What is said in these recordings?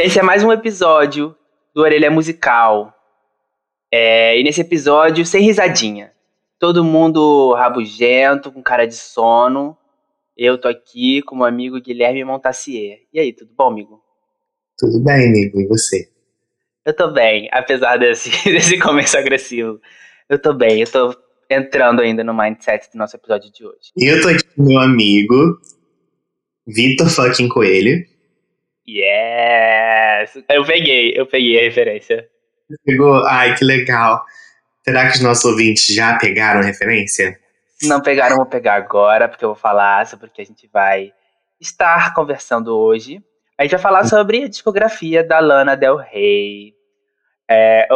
Esse é mais um episódio do Orelha Musical. É, e nesse episódio, sem risadinha. Todo mundo rabugento, com cara de sono. Eu tô aqui com o meu amigo Guilherme Montassier. E aí, tudo bom, amigo? Tudo bem, amigo. E você? Eu tô bem, apesar desse, desse começo agressivo. Eu tô bem, eu tô entrando ainda no mindset do nosso episódio de hoje. E eu tô aqui com meu amigo, Vitor fucking Coelho. Yes! Eu peguei, eu peguei a referência. Pegou? Ai, que legal. Será que os nossos ouvintes já pegaram a referência? Não pegaram, vou pegar agora, porque eu vou falar sobre o que a gente vai estar conversando hoje. A gente vai falar sobre a discografia da Lana Del Rey. É,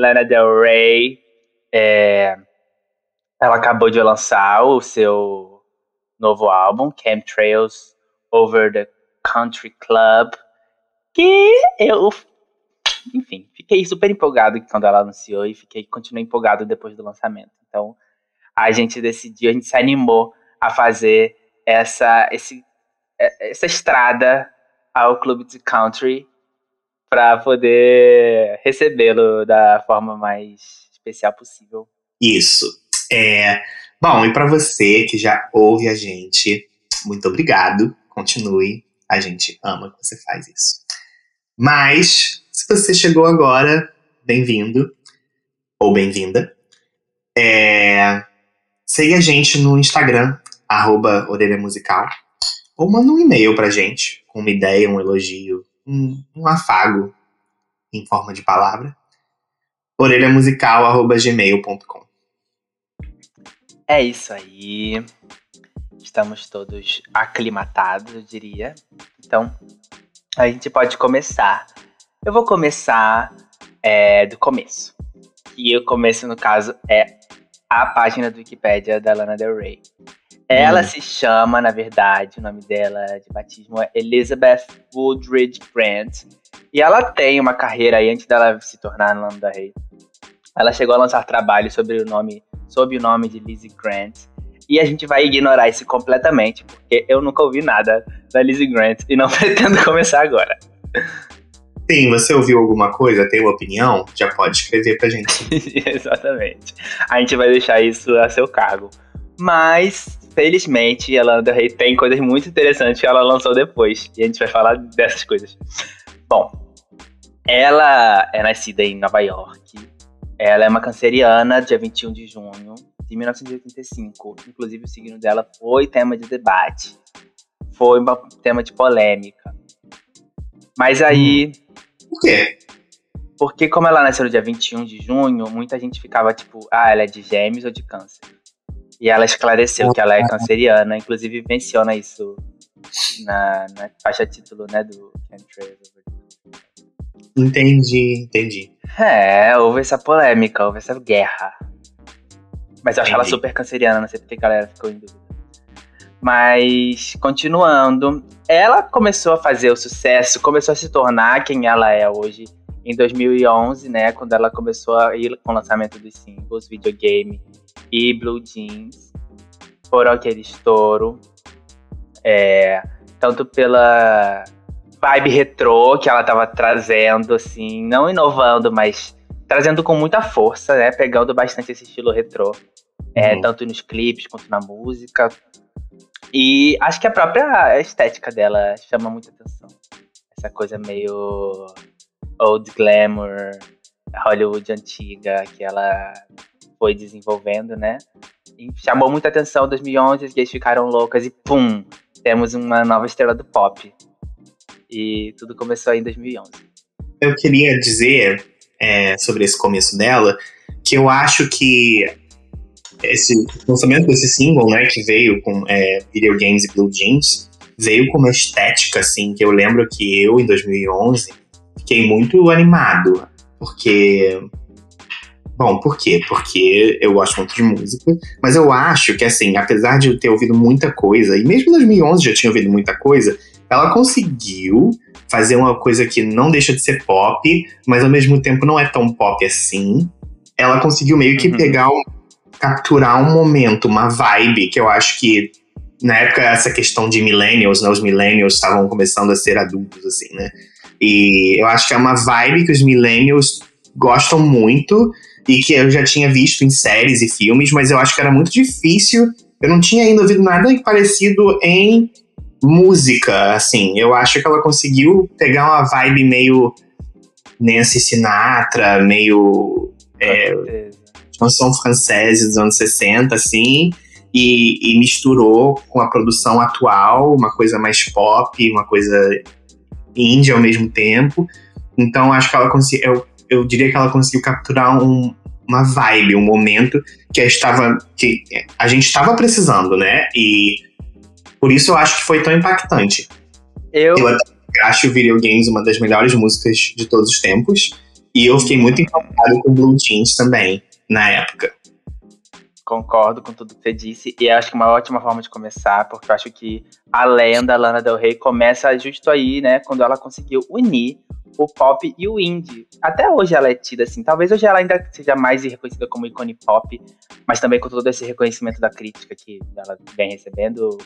Lana Del Rey, é, ela acabou de lançar o seu novo álbum, Chemtrails Over the Country Club, que eu, enfim, fiquei super empolgado quando ela anunciou e fiquei continuei empolgado depois do lançamento. Então, a gente decidiu, a gente se animou a fazer essa esse, essa estrada ao clube de country para poder recebê-lo da forma mais especial possível. Isso. É, bom, e para você que já ouve a gente, muito obrigado. Continue. A gente ama que você faz isso. Mas, se você chegou agora, bem-vindo ou bem-vinda. É, segue a gente no Instagram, arroba Orelha Musical. Ou manda um e-mail pra gente, com uma ideia, um elogio, um, um afago em forma de palavra. orelhamusical.gmail.com É isso aí. Estamos todos aclimatados, eu diria. Então, a gente pode começar. Eu vou começar é, do começo. E o começo, no caso, é a página do Wikipedia da Lana Del Rey. Ela hum. se chama, na verdade, o nome dela de batismo é Elizabeth Woodridge Grant. E ela tem uma carreira aí antes dela se tornar Lana Del Rey. Ela chegou a lançar trabalho sobre o nome, sob o nome de Lizzie Grant. E a gente vai ignorar isso completamente, porque eu nunca ouvi nada da Lizzie Grant e não pretendo começar agora. Sim, você ouviu alguma coisa, tem uma opinião? Já pode escrever pra gente. Exatamente. A gente vai deixar isso a seu cargo. Mas, felizmente, a Lana Del Rey tem coisas muito interessantes que ela lançou depois. E a gente vai falar dessas coisas. Bom, ela é nascida em Nova York. Ela é uma canceriana, dia 21 de junho de 1985. Inclusive, o signo dela foi tema de debate. Foi um tema de polêmica. Mas aí. Hum. Por quê? Porque, como ela nasceu no dia 21 de junho, muita gente ficava tipo, ah, ela é de gêmeos ou de câncer. E ela esclareceu que ela é canceriana, inclusive menciona isso na, na faixa título, né, do Chemtrails. Entendi, entendi. É, houve essa polêmica, houve essa guerra. Mas eu acho ela super canceriana, não sei porque a galera ficou em dúvida. Mas, continuando, ela começou a fazer o sucesso, começou a se tornar quem ela é hoje em 2011, né? Quando ela começou a ir com o lançamento dos singles, videogame e Blue Jeans foram aquele estouro. É, tanto pela vibe retrô que ela estava trazendo, assim, não inovando, mas trazendo com muita força, né? Pegando bastante esse estilo retrô. É, uhum. Tanto nos clipes quanto na música. E acho que a própria estética dela chama muita atenção. Essa coisa meio old glamour, Hollywood antiga que ela foi desenvolvendo, né? E chamou muita atenção em 2011, as gays ficaram loucas e pum, temos uma nova estrela do pop. E tudo começou aí em 2011. Eu queria dizer é, sobre esse começo dela que eu acho que esse lançamento desse single, né, que veio com é, Video Games e Blue Jeans, veio com uma estética, assim, que eu lembro que eu, em 2011, fiquei muito animado, porque Bom, por quê? Porque eu gosto muito de música, mas eu acho que, assim, apesar de eu ter ouvido muita coisa, e mesmo em 2011 já tinha ouvido muita coisa, ela conseguiu fazer uma coisa que não deixa de ser pop, mas ao mesmo tempo não é tão pop assim. Ela conseguiu meio que uhum. pegar, um, capturar um momento, uma vibe que eu acho que na época essa questão de millennials, né, os millennials estavam começando a ser adultos assim, né? E eu acho que é uma vibe que os millennials gostam muito e que eu já tinha visto em séries e filmes, mas eu acho que era muito difícil. Eu não tinha ainda ouvido nada parecido em música, assim. Eu acho que ela conseguiu pegar uma vibe meio Nancy Sinatra, meio é, canção francesa dos anos 60, assim, e, e, misturou com a produção atual, uma coisa mais pop, uma coisa indie ao mesmo tempo. Então acho que ela conseguiu, eu, eu diria que ela conseguiu capturar um, uma vibe, um momento que estava que a gente estava precisando, né? E por isso eu acho que foi tão impactante. Eu, eu acho Video Games uma das melhores músicas de todos os tempos. E eu fiquei muito encantado com Blue Jeans também, na época. Concordo com tudo que você disse. E acho que uma ótima forma de começar, porque eu acho que a lenda Lana Del Rey começa justo aí, né? Quando ela conseguiu unir o pop e o indie. Até hoje ela é tida assim. Talvez hoje ela ainda seja mais reconhecida como ícone pop, mas também com todo esse reconhecimento da crítica que ela vem recebendo.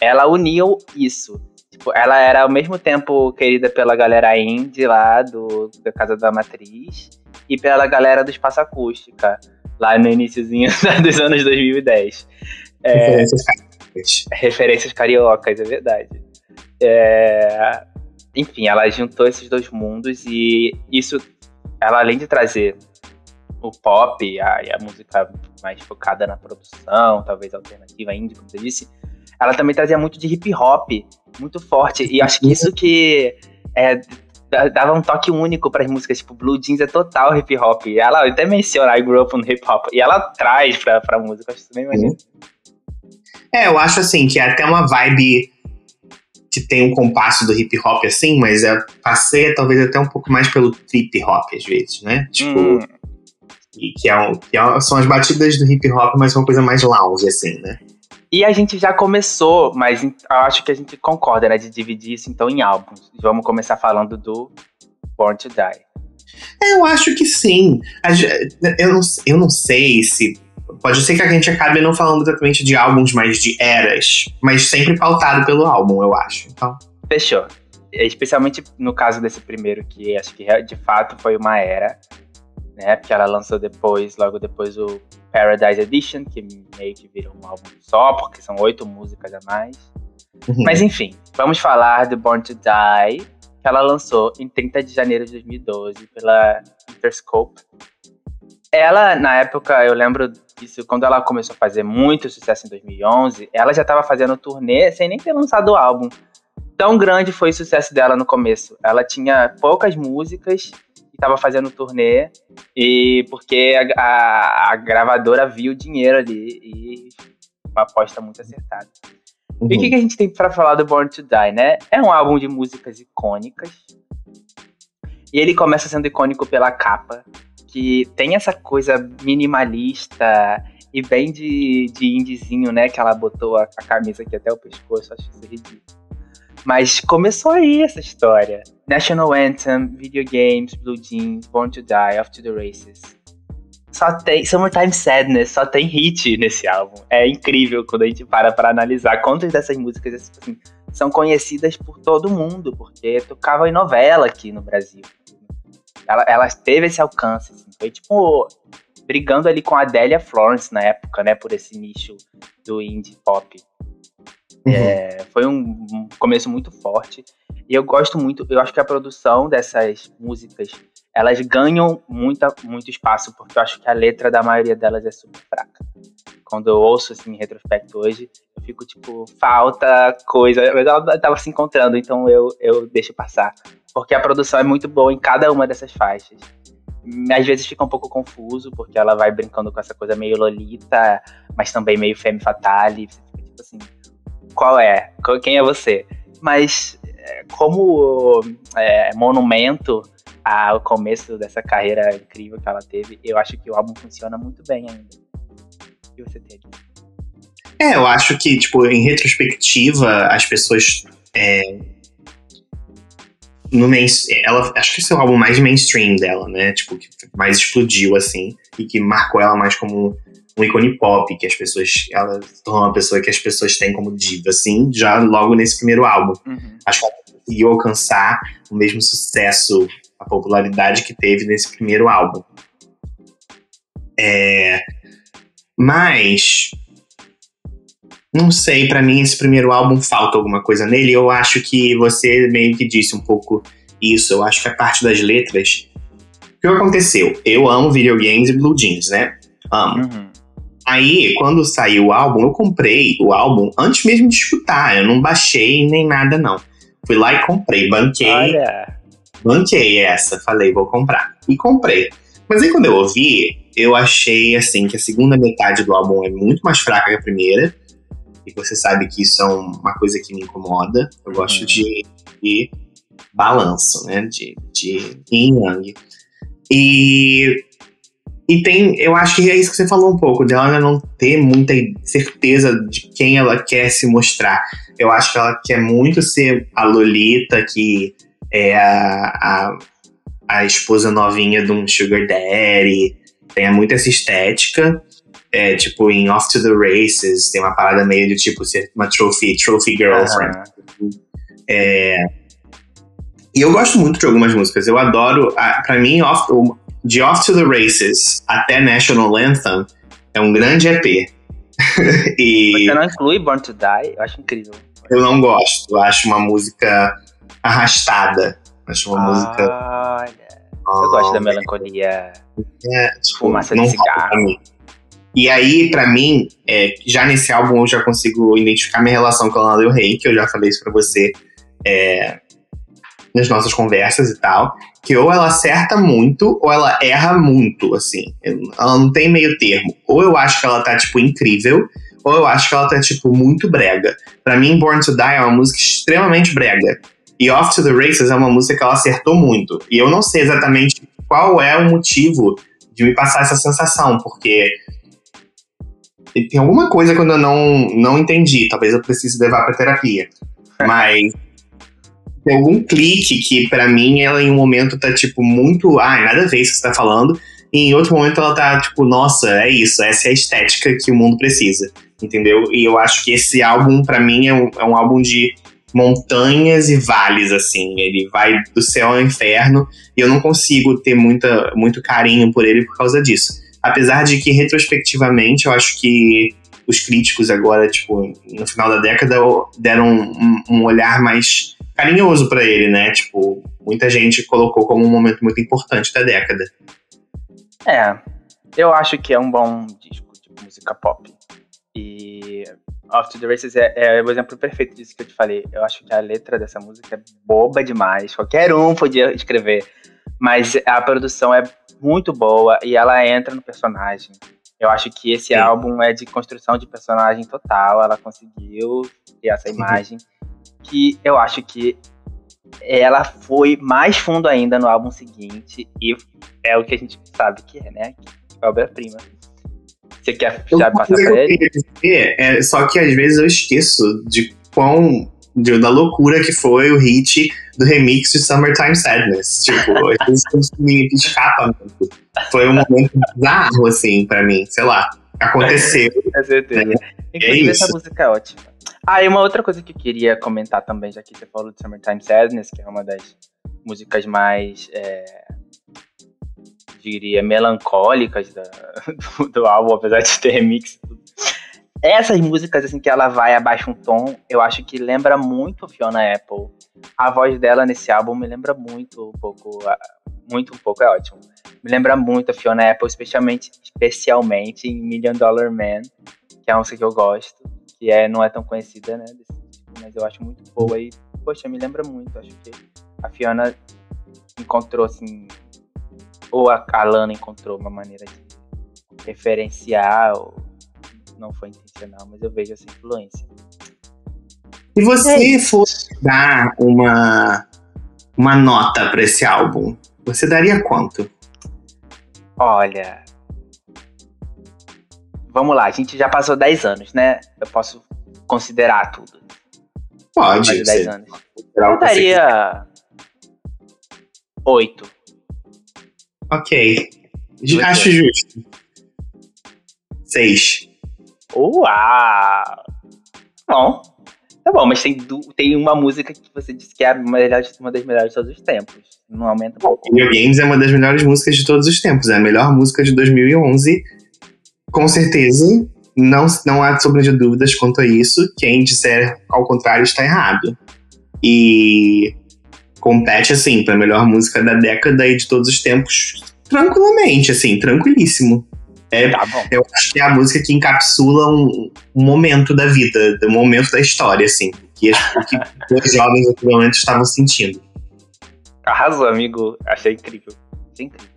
Ela uniu isso. Tipo, ela era ao mesmo tempo querida pela galera indie lá do, da Casa da Matriz e pela galera do Espaço Acústica, lá no iníciozinho dos anos 2010. É, referências cariocas. Referências cariocas, é verdade. É, enfim, ela juntou esses dois mundos e isso, ela além de trazer o pop a, e a música mais focada na produção, talvez alternativa indie, como você disse, ela também trazia muito de hip hop, muito forte. E acho que isso que é, dava um toque único para as músicas, tipo Blue Jeans é total hip hop. Ela até menciona I grew up on hip hop e ela traz pra, pra música, acho isso bem maneiro. É, eu acho assim que é até uma vibe que tem um compasso do hip hop assim, mas é, passeia talvez até um pouco mais pelo trip hop às vezes, né? Tipo. Hum. E que, é um, que é, são as batidas do hip hop, mas uma coisa mais lounge, assim, né? E a gente já começou, mas eu acho que a gente concorda, né, de dividir isso então em álbuns. Vamos começar falando do Born to Die. É, eu acho que sim. Eu não, eu não sei se Pode ser que a gente acabe não falando exatamente de álbuns, mas de eras. Mas sempre pautado pelo álbum, eu acho. Então. Fechou. Especialmente no caso desse primeiro, que acho que de fato foi uma era. Né? Porque ela lançou depois, logo depois, o Paradise Edition, que meio que virou um álbum só, porque são oito músicas a mais. Uhum. Mas enfim, vamos falar do Born to Die, que ela lançou em 30 de janeiro de 2012 pela Interscope. Ela, na época, eu lembro disso, quando ela começou a fazer muito sucesso em 2011, ela já estava fazendo turnê sem nem ter lançado o álbum. Tão grande foi o sucesso dela no começo. Ela tinha poucas músicas estava fazendo turnê, e porque a, a, a, gravadora viu o dinheiro ali e uma aposta muito acertada. Uhum. E o que, que a gente tem para falar do Born to Die, né? É um álbum de músicas icônicas. E ele começa sendo icônico pela capa, que tem essa coisa minimalista e bem de, de indizinho, né? Que ela botou a, a camisa aqui até o pescoço, acho isso ridículo. Mas começou aí essa história. National Anthem, Video Games, Blue Jeans, Born to Die, Off to the Races. Só tem Summertime Sadness, só tem hit nesse álbum. É incrível quando a gente para para analisar quantas dessas músicas assim, são conhecidas por todo mundo, porque tocava em novela aqui no Brasil. Ela, ela teve esse alcance, assim, foi tipo brigando ali com a Adélia Florence na época, né, por esse nicho do indie pop. Uhum. É, foi um, começo muito forte e eu gosto muito, eu acho que a produção dessas músicas elas ganham muita, muito espaço porque eu acho que a letra da maioria delas é super fraca. Quando eu ouço assim em retrospecto hoje, eu fico tipo, falta coisa, mas ela tava se encontrando, então eu, eu deixo passar porque a produção é muito boa em cada uma dessas faixas. Às vezes fica um pouco confuso, porque ela vai brincando com essa coisa meio lolita, mas também meio femme fatale. Você fica tipo assim, qual é? Quem é você? Mas é, como é, monumento ao começo dessa carreira incrível que ela teve, eu acho que o álbum funciona muito bem ainda. O que você tem É, eu acho que, tipo, em retrospectiva, as pessoas é, no main, ela acho que esse é o álbum mais mainstream dela, né? Tipo, que mais explodiu assim e que marcou ela mais como um ícone pop, que as pessoas, ela se tornou uma pessoa que as pessoas têm como diva, assim, já logo nesse primeiro álbum. Uhum. Acho que ela conseguiu alcançar o mesmo sucesso, a popularidade que teve nesse primeiro álbum. É, mas não sei, para mim esse primeiro álbum falta alguma coisa nele. Eu acho que você meio que disse um pouco isso. Eu acho que a parte das letras. O que aconteceu? Eu amo videogames e blue jeans, né? Amo. Uhum. Aí, quando saiu o álbum, eu comprei o álbum antes mesmo de escutar. Eu não baixei nem nada, não. Fui lá e comprei. Banquei. Olha. Banquei essa. Falei, vou comprar. E comprei. Mas aí, quando eu ouvi, eu achei, assim, que a segunda metade do álbum é muito mais fraca que a primeira. E você sabe que isso é uma coisa que me incomoda. Eu gosto uhum. de, de balanço, né? De, de yin yang. E e tem, eu acho que é isso que você falou um pouco, de ela não ter muita certeza de quem ela quer se mostrar. Eu acho que ela quer muito ser a Lolita, que é a, a, a esposa novinha de um Sugar Daddy, tem muito essa estética. É, tipo, em Off to the Races, tem uma parada meio de tipo ser uma trophy, trophy girlfriend. Uhum. É, e eu gosto muito de algumas músicas. Eu adoro. para mim, off, de Off to the Races até National Anthem é um grande EP. e Você não inclui Born to Die? Eu acho incrível. Eu não gosto. Eu acho uma música arrastada. Acho uma música. Olha. Eu gosto da melancolia. É, tipo, fumaça de cigarro. E aí, para mim, é, já nesse álbum eu já consigo identificar minha relação com a Lana Del Rey, que eu já falei isso pra você é, nas nossas conversas e tal que ou ela acerta muito ou ela erra muito, assim. Ela não tem meio termo. Ou eu acho que ela tá, tipo, incrível, ou eu acho que ela tá, tipo, muito brega. Para mim, Born to Die é uma música extremamente brega. E Off to the Races é uma música que ela acertou muito. E eu não sei exatamente qual é o motivo de me passar essa sensação, porque tem alguma coisa quando eu não, não entendi. Talvez eu precise levar pra terapia. Mas tem algum clique que, para mim, ela em um momento tá, tipo, muito. Ah, nada a ver isso que você tá falando. E em outro momento ela tá, tipo, nossa, é isso, essa é a estética que o mundo precisa. Entendeu? E eu acho que esse álbum, para mim, é um, é um álbum de montanhas e vales, assim. Ele vai do céu ao inferno e eu não consigo ter muita, muito carinho por ele por causa disso. Apesar de que, retrospectivamente, eu acho que os críticos agora, tipo, no final da década, deram um, um olhar mais carinhoso para ele, né? Tipo, muita gente colocou como um momento muito importante da década. É, eu acho que é um bom disco de música pop. E Off to the Races é, é, o exemplo perfeito disso que eu te falei. Eu acho que a letra dessa música é boba demais. Qualquer um podia escrever. Mas a produção é muito boa e ela entra no personagem. Eu acho que esse Sim. álbum é de construção de personagem total. Ela conseguiu ter essa imagem que eu acho que ela foi mais fundo ainda no álbum seguinte e é o que a gente sabe que é, né? É obra-prima. Você quer já passar pra ele? Dizer, é, só que às vezes eu esqueço de quão de, da loucura que foi o hit do remix de Summertime Sadness. Tipo, às vezes me escapa muito. Foi um momento bizarro, assim, pra mim. Sei lá, aconteceu. É certeza. Né? Inclusive, é essa música é ótima. Ah, e uma outra coisa que eu queria comentar também, já que você falou de Summertime Sadness, que é uma das músicas mais, é, diria, melancólicas da, do, do, álbum, apesar de ter remix. Essas músicas, assim, que ela vai abaixo um tom, eu acho que lembra muito Fiona Apple. A voz dela nesse álbum me lembra muito um pouco, muito um pouco, é ótimo. Me lembra muito a Fiona Apple, especialmente, especialmente em Million Dollar Man, que é uma música que eu gosto que é, não é tão conhecida, né? Desse tipo, mas eu acho muito boa e, poxa, me lembra muito. Acho que a Fiona encontrou, assim, ou a, Alana encontrou uma maneira de referenciar, ou não foi intencional, mas eu vejo essa influência. Se você é fosse dar uma, uma nota para esse álbum, você daria quanto? Olha, vamos lá, a gente já passou 10 anos, né? Eu posso considerar tudo. Pode. Mais 10 anos. Eu daria 8. Ok. Acho justo. 6. Uau! Bom, Tá bom, mas tem, tem uma música que você disse que é uma, uma das melhores de todos os tempos. Não aumenta um pouco. Video Games é uma das melhores músicas de todos os tempos. É a melhor música de 2011. Com certeza, não, não há sombra de dúvidas quanto a isso. Quem disser ao contrário está errado. E compete, assim, pra melhor música da década e de todos os tempos, tranquilamente, assim, tranquilíssimo. É, tá eu acho que é a música que encapsula um, um momento da vida, um momento da história, assim, que, que os jovens atualmente estavam sentindo. Arrasou, amigo. Achei incrível. Achei incrível.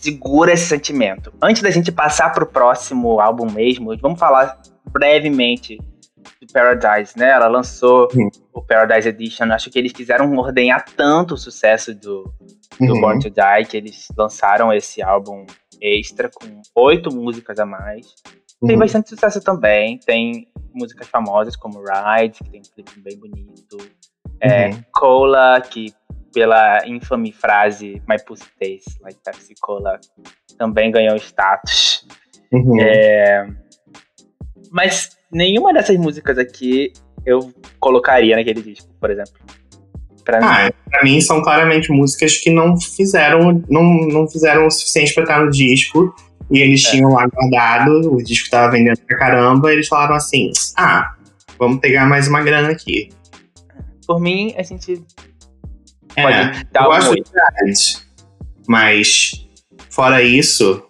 Segura esse sentimento. Antes da gente passar pro próximo álbum mesmo, vamos falar brevemente de Paradise, né? Ela lançou uhum. o Paradise Edition. Acho que eles quiseram ordenhar tanto o sucesso do, do uhum. Born to Die que eles lançaram esse álbum extra com oito músicas a mais. Tem uhum. bastante sucesso também. Tem músicas famosas como Ride, que tem um clipe bem bonito. É, uhum. Cola, que pela infame frase My Pussy Tastes Like Pepsi Cola também ganhou status. Uhum. É, mas nenhuma dessas músicas aqui eu colocaria naquele disco, por exemplo. Pra ah, mim. pra mim são claramente músicas que não fizeram, não, não fizeram o suficiente pra estar no disco. E eles é. tinham lá guardado, o disco tava vendendo pra caramba, e eles falaram assim: ah, vamos pegar mais uma grana aqui. Por mim, a gente é, eu gosto de Ride, mas fora isso,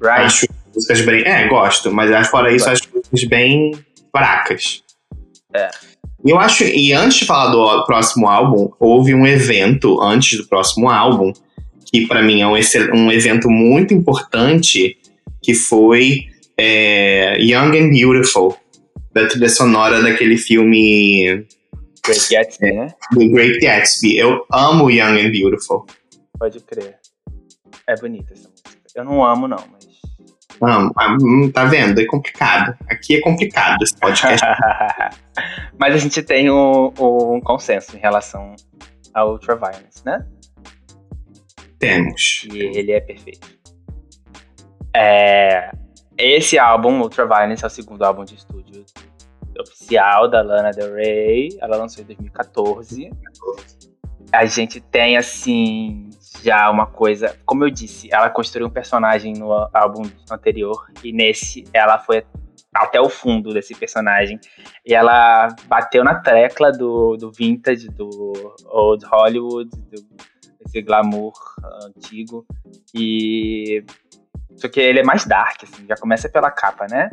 right. acho músicas bem. É, gosto, mas fora isso, acho músicas bem fracas. É. Eu acho, e antes de falar do próximo álbum, houve um evento antes do próximo álbum, que para mim é um, um evento muito importante, que foi é, Young and Beautiful, da trilha sonora daquele filme. Great Gatsby, né? Do Great Gatsby. Eu amo Young and Beautiful. Pode crer. É bonita essa música. Eu não amo, não, mas não, ah, hum, tá vendo? É complicado. Aqui é complicado esse podcast. Mas a gente tem um, um consenso em relação a Ultraviolence, né? Temos. E ele é perfeito. É, esse álbum, Ultraviolence, é o segundo álbum de estúdio oficial da Lana Del Rey. Ela lançou em 2014. A gente tem, assim, já uma coisa. Como eu disse, ela construiu um personagem no álbum anterior e nesse ela foi até o fundo desse personagem. E ela bateu na tecla do, do vintage, do old Hollywood, do, glamour antigo. E. Só que ele é mais dark, assim, já começa pela capa, né?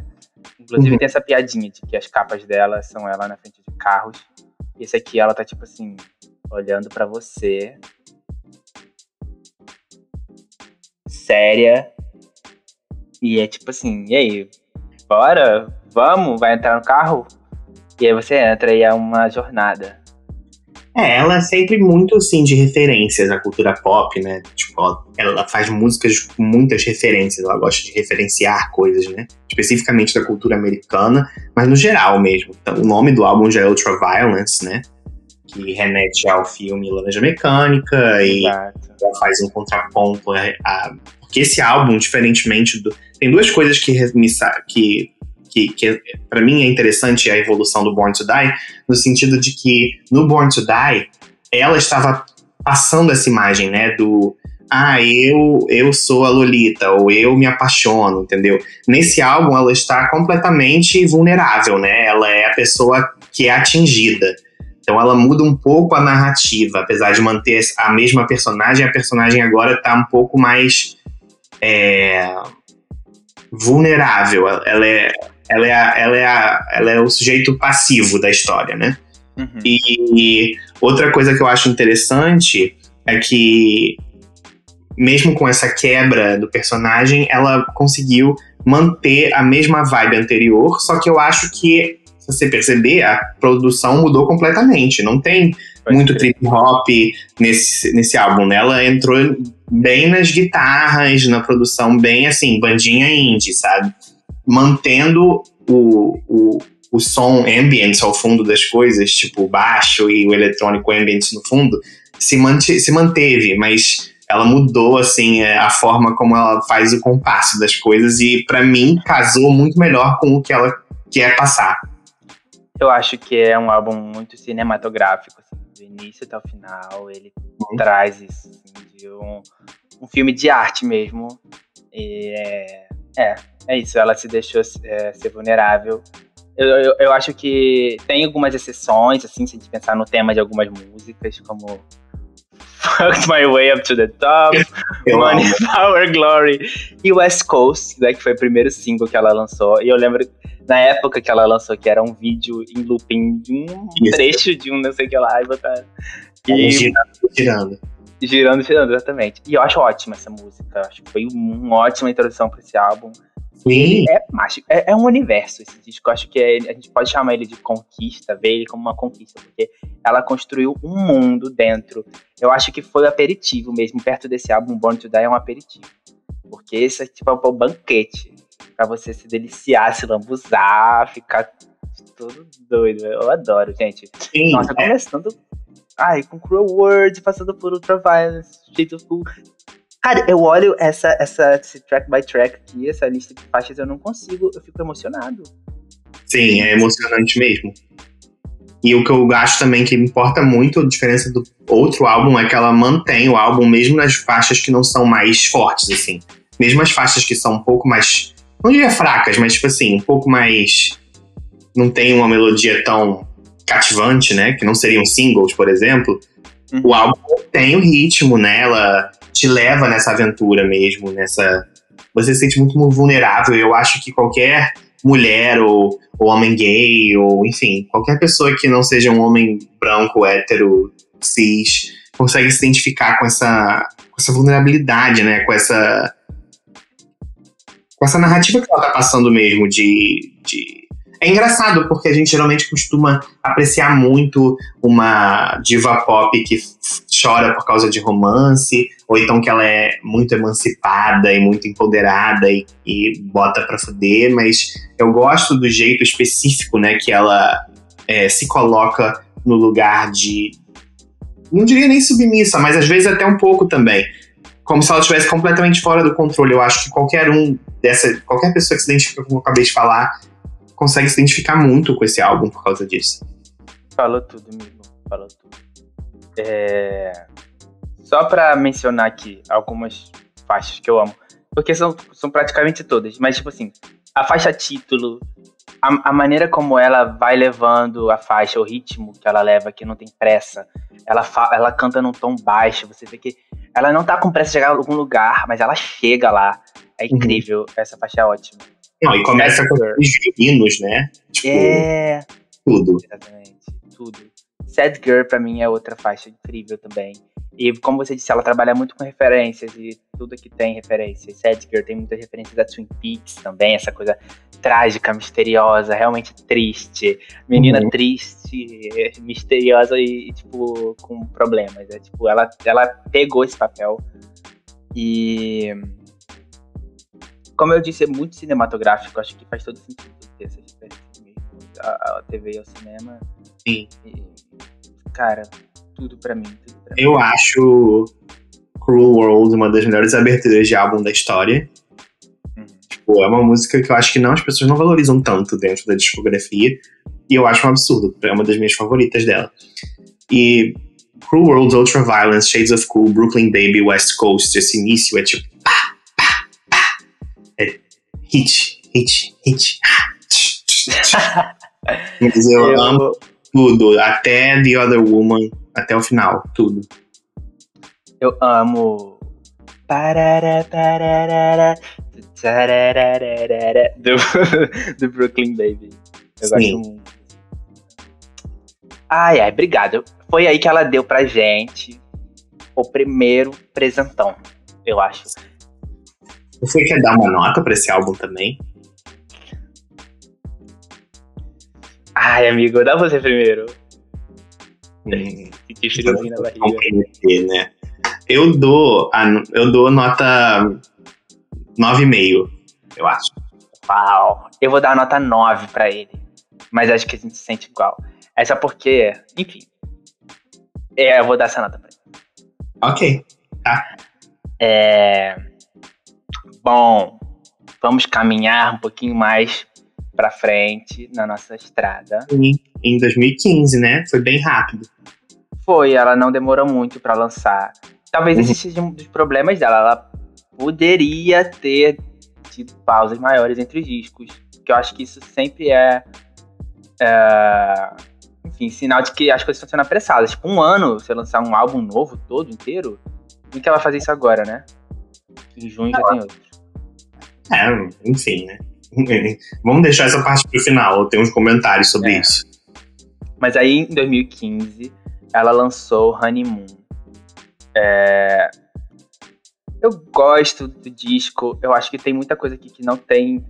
Inclusive uhum. tem essa piadinha de que as capas dela são ela na frente de carros. E esse aqui ela tá tipo assim, olhando para você, séria. E é tipo assim, e aí? Bora? Vamos? Vai entrar no carro? E aí você entra e é uma jornada. É, ela é sempre muito, assim, de referências à cultura pop, né? Tipo, ela faz músicas com muitas referências, ela gosta de referenciar coisas, né? Especificamente da cultura americana, mas no geral mesmo. Então, o nome do álbum já é Ultraviolence, né? Que remete ao filme Laranja Mecânica e Exato. ela faz um contraponto a, a porque esse álbum, diferentemente do. Tem duas coisas que, que, que, que para mim é interessante a evolução do Born to Die, no sentido de que no Born to Die, ela estava passando essa imagem, né, do ah, eu, eu sou a Lolita, ou eu me apaixono, entendeu? Nesse álbum, ela está completamente vulnerável, né? Ela é a pessoa que é atingida. Então ela muda um pouco a narrativa, apesar de manter a mesma personagem, a personagem agora está um pouco mais é, vulnerável. Ela é, ela, é a, ela, é a, ela é o sujeito passivo da história, né? Uhum. E, e outra coisa que eu acho interessante é que, mesmo com essa quebra do personagem, ela conseguiu manter a mesma vibe anterior, só que eu acho que, se você perceber, a produção mudou completamente. Não tem muito trip hop nesse, nesse álbum, né? Ela entrou bem nas guitarras, na produção bem assim, bandinha indie, sabe? Mantendo o, o, o som ambient ao fundo das coisas, tipo o baixo e o eletrônico ambient no fundo, se, mante, se manteve, mas ela mudou assim é, a forma como ela faz o compasso das coisas e para mim casou muito melhor com o que ela quer passar. Eu acho que é um álbum muito cinematográfico, assim, do início até o final. Ele uhum. traz isso, assim, de um, um filme de arte mesmo. E é, é, é isso. Ela se deixou é, ser vulnerável. Eu, eu, eu, acho que tem algumas exceções, assim, se a gente pensar no tema de algumas músicas, como Fucked My Way Up to the Top, Money, Power, Glory e West Coast, né, que foi o primeiro single que ela lançou. E eu lembro na época que ela lançou, que era um vídeo em looping de um Isso. trecho de um não sei o que lá, e. E... Girando, girando. Girando, girando, exatamente. E eu acho ótima essa música. Acho que foi uma ótima introdução para esse álbum. Sim. É mágico, é, é, um universo esse disco. Eu acho que é, a gente pode chamar ele de conquista, ver ele como uma conquista, porque ela construiu um mundo dentro. Eu acho que foi o aperitivo mesmo, perto desse álbum, Born to Die é um aperitivo. Porque esse é tipo o banquete para você se deliciar, se lambuzar, ficar todo doido. Eu adoro, gente. Sim, Nossa, é. começando. Ai, com Cruel Words, passando por Ultraviolence, Jeito Cool. Cara, eu olho essa, essa, esse track by track aqui, essa lista de faixas, eu não consigo, eu fico emocionado. Sim, é emocionante mesmo. E o que eu acho também que importa muito, a diferença do outro álbum, é que ela mantém o álbum mesmo nas faixas que não são mais fortes, assim. Mesmo as faixas que são um pouco mais não diria fracas, mas tipo assim, um pouco mais. Não tem uma melodia tão cativante, né? Que não seriam singles, por exemplo. Uhum. O álbum tem o ritmo, né? Te leva nessa aventura mesmo, nessa. Você se sente muito vulnerável. Eu acho que qualquer mulher ou, ou homem gay, ou enfim, qualquer pessoa que não seja um homem branco, hétero, cis, consegue se identificar com essa, com essa vulnerabilidade, né? Com essa com essa narrativa que ela tá passando mesmo de, de. É engraçado, porque a gente geralmente costuma apreciar muito uma diva pop que chora por causa de romance, ou então que ela é muito emancipada e muito empoderada e, e bota pra fuder, mas eu gosto do jeito específico, né, que ela é, se coloca no lugar de. Não diria nem submissa, mas às vezes até um pouco também como se ela estivesse completamente fora do controle. Eu acho que qualquer um dessa, qualquer pessoa que se identifica com o que eu acabei de falar, consegue se identificar muito com esse álbum por causa disso. Falou tudo, amigo. Falou tudo. É... Só pra mencionar aqui algumas faixas que eu amo. Porque são, são praticamente todas. Mas, tipo assim, a faixa título, a, a, maneira como ela vai levando a faixa, o ritmo que ela leva, que não tem pressa. Ela, ela canta num tom baixo, você vê que ela não tá com pressa de chegar a algum lugar, mas ela chega lá. É uhum. incrível, uhum. essa faixa é ótima. Não, e começa com os violinos, né? Tipo, é. Tudo. Exatamente, tudo. Sad Girl, pra mim, é outra faixa incrível também. E como você disse, ela trabalha muito com referências e tudo que tem referências. Sad Girl tem muitas referências da Twin Peaks também, essa coisa trágica, misteriosa, realmente triste. Menina uhum. triste, misteriosa e, tipo, com problemas. É, tipo, ela, ela pegou esse papel e. Como eu disse, é muito cinematográfico, acho que faz todo sentido ter essa mesmo. A, a TV e o cinema. Sim. E, cara, tudo para mim, tudo pra Eu acho Cruel World uma das melhores aberturas de álbum da história. Uhum. Tipo, é uma música que eu acho que não, as pessoas não valorizam tanto dentro da discografia. E eu acho um absurdo, é uma das minhas favoritas dela. E Cruel World, Ultra Violence, Shades of Cool, Brooklyn Baby, West Coast, esse início é tipo hit, hit, hit. Mas eu, eu amo tudo, até The Other Woman, até o final, tudo. Eu amo. Parará, parará, do, do Brooklyn Baby. Eu Sim. gosto muito. Ai, ai, obrigado. Foi aí que ela deu pra gente o primeiro presentão, eu acho. Você quer dar uma nota pra esse álbum também? Ai, amigo, dá você primeiro. Hum, friozinho na barriga. Né? Eu dou, a, eu dou nota 9,5, eu acho. Uau! Eu vou dar nota 9 pra ele. Mas acho que a gente se sente igual. É só porque, enfim. É, eu vou dar essa nota pra ele. Ok, tá. É. Bom, vamos caminhar um pouquinho mais pra frente na nossa estrada. Sim, em 2015, né? Foi bem rápido. Foi, ela não demorou muito para lançar. Talvez uhum. esse seja um dos problemas dela. Ela poderia ter tido pausas maiores entre os discos. Que eu acho que isso sempre é, é. enfim, sinal de que as coisas estão sendo apressadas. Tipo, um ano, você lançar um álbum novo todo inteiro. Por que ela fazer isso agora, né? Em junho já tem outro. É, enfim, né? Vamos deixar essa parte pro final, tem uns comentários sobre é. isso. Mas aí, em 2015, ela lançou Honeymoon. É... Eu gosto do disco, eu acho que tem muita coisa aqui que não tem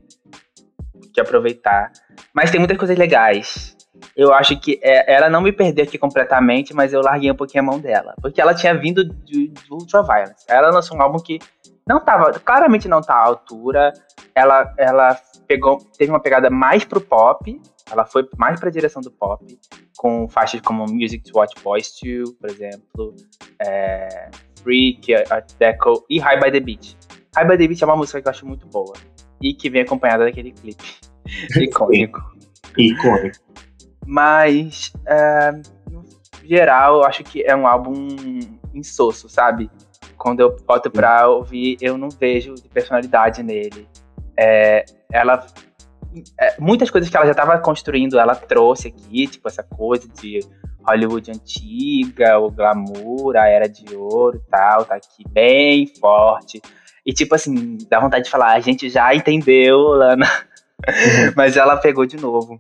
que aproveitar. Mas tem muitas coisas legais. Eu acho que é, ela não me perdeu aqui completamente, mas eu larguei um pouquinho a mão dela. Porque ela tinha vindo de, de Ultraviolence. Ela lançou um álbum que não tava, claramente não tá à altura. Ela, ela pegou, teve uma pegada mais pro pop, ela foi mais pra direção do pop, com faixas como Music to Watch Boys To, por exemplo, é, Freak, Art Deco e High by the Beach. High by the Beach é uma música que eu acho muito boa e que vem acompanhada daquele clipe icônico. icônico. Mas, é, no geral, eu acho que é um álbum insosso, sabe? Quando eu boto pra ouvir, eu não vejo de personalidade nele. É, ela. É, muitas coisas que ela já estava construindo, ela trouxe aqui, tipo essa coisa de Hollywood antiga, o glamour, a era de ouro e tal, tá aqui bem forte. E tipo assim, dá vontade de falar, a gente já entendeu, Lana. Mas ela pegou de novo.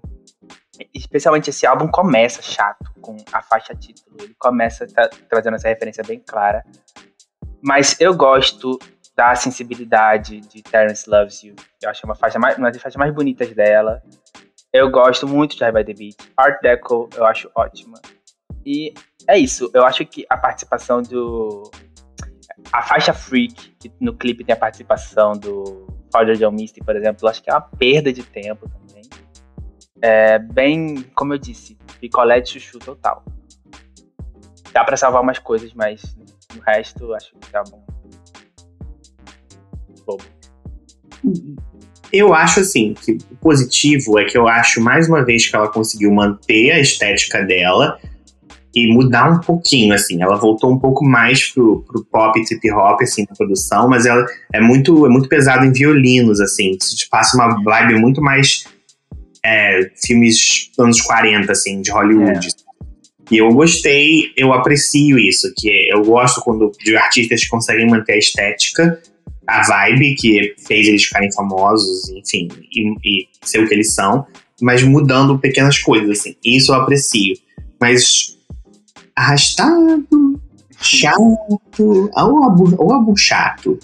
Especialmente esse álbum começa chato, com a faixa título. Ele começa tra trazendo essa referência bem clara mas eu gosto da sensibilidade de Terence Loves You. Eu acho uma faixa mais, uma das faixas mais bonitas dela. Eu gosto muito de High by the Beat. Art Deco eu acho ótima. E é isso. Eu acho que a participação do. A faixa Freak, que no clipe tem a participação do Father John Misty, por exemplo, eu acho que é uma perda de tempo também. É bem, como eu disse, picolé de chuchu total. Dá pra salvar umas coisas, mas o resto, acho que tá bom. Bobo. Eu acho assim que o positivo é que eu acho mais uma vez que ela conseguiu manter a estética dela e mudar um pouquinho, assim. Ela voltou um pouco mais pro, pro pop trip hop, assim, na produção, mas ela é muito, é muito pesada em violinos, assim. Isso te passa uma vibe muito mais é, filmes anos 40, assim, de Hollywood. É. E eu gostei, eu aprecio isso, que é, eu gosto quando de artistas conseguem manter a estética, a vibe que fez eles ficarem famosos, enfim, e, e ser o que eles são, mas mudando pequenas coisas, assim. Isso eu aprecio. Mas arrastado, chato, ou abu, ou abu chato.